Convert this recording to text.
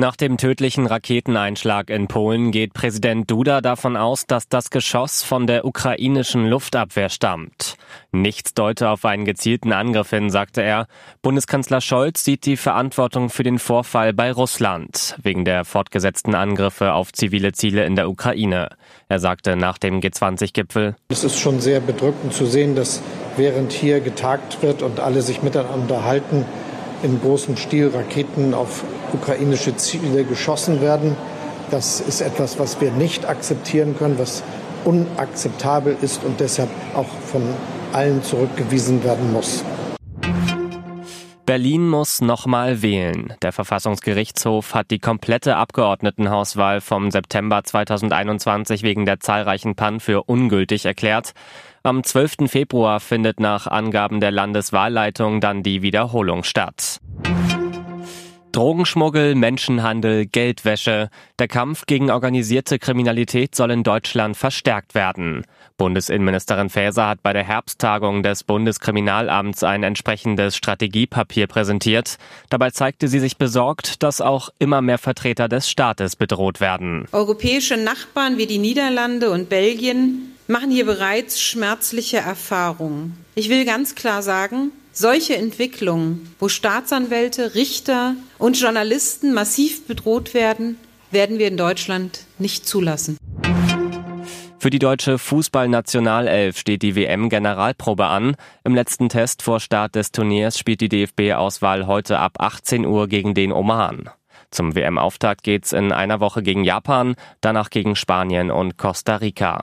Nach dem tödlichen Raketeneinschlag in Polen geht Präsident Duda davon aus, dass das Geschoss von der ukrainischen Luftabwehr stammt. Nichts deute auf einen gezielten Angriff hin, sagte er. Bundeskanzler Scholz sieht die Verantwortung für den Vorfall bei Russland, wegen der fortgesetzten Angriffe auf zivile Ziele in der Ukraine. Er sagte nach dem G20-Gipfel, Es ist schon sehr bedrückend zu sehen, dass während hier getagt wird und alle sich miteinander halten, in großem Stil Raketen auf ukrainische Ziele geschossen werden. Das ist etwas, was wir nicht akzeptieren können, was unakzeptabel ist und deshalb auch von allen zurückgewiesen werden muss. Berlin muss nochmal wählen. Der Verfassungsgerichtshof hat die komplette Abgeordnetenhauswahl vom September 2021 wegen der zahlreichen Pannen für ungültig erklärt. Am 12. Februar findet nach Angaben der Landeswahlleitung dann die Wiederholung statt. Drogenschmuggel, Menschenhandel, Geldwäsche. Der Kampf gegen organisierte Kriminalität soll in Deutschland verstärkt werden. Bundesinnenministerin Faeser hat bei der Herbsttagung des Bundeskriminalamts ein entsprechendes Strategiepapier präsentiert. Dabei zeigte sie sich besorgt, dass auch immer mehr Vertreter des Staates bedroht werden. Europäische Nachbarn wie die Niederlande und Belgien machen hier bereits schmerzliche Erfahrungen. Ich will ganz klar sagen, solche Entwicklungen, wo Staatsanwälte, Richter und Journalisten massiv bedroht werden, werden wir in Deutschland nicht zulassen. Für die deutsche Fußballnationalelf steht die WM-Generalprobe an. Im letzten Test vor Start des Turniers spielt die DFB-Auswahl heute ab 18 Uhr gegen den Oman. Zum WM-Auftakt geht's in einer Woche gegen Japan, danach gegen Spanien und Costa Rica.